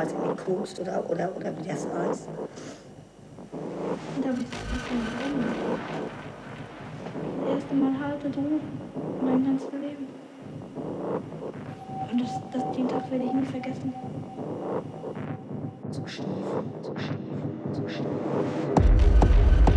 quasi gekost oder, oder, oder wie das heißt. Und da habe ich das Das erste Mal harte Drogen mein ganzes Leben. Und das, das, den Tag werde ich nie vergessen. Zu schliefen, zu schliefen, zu schliefen.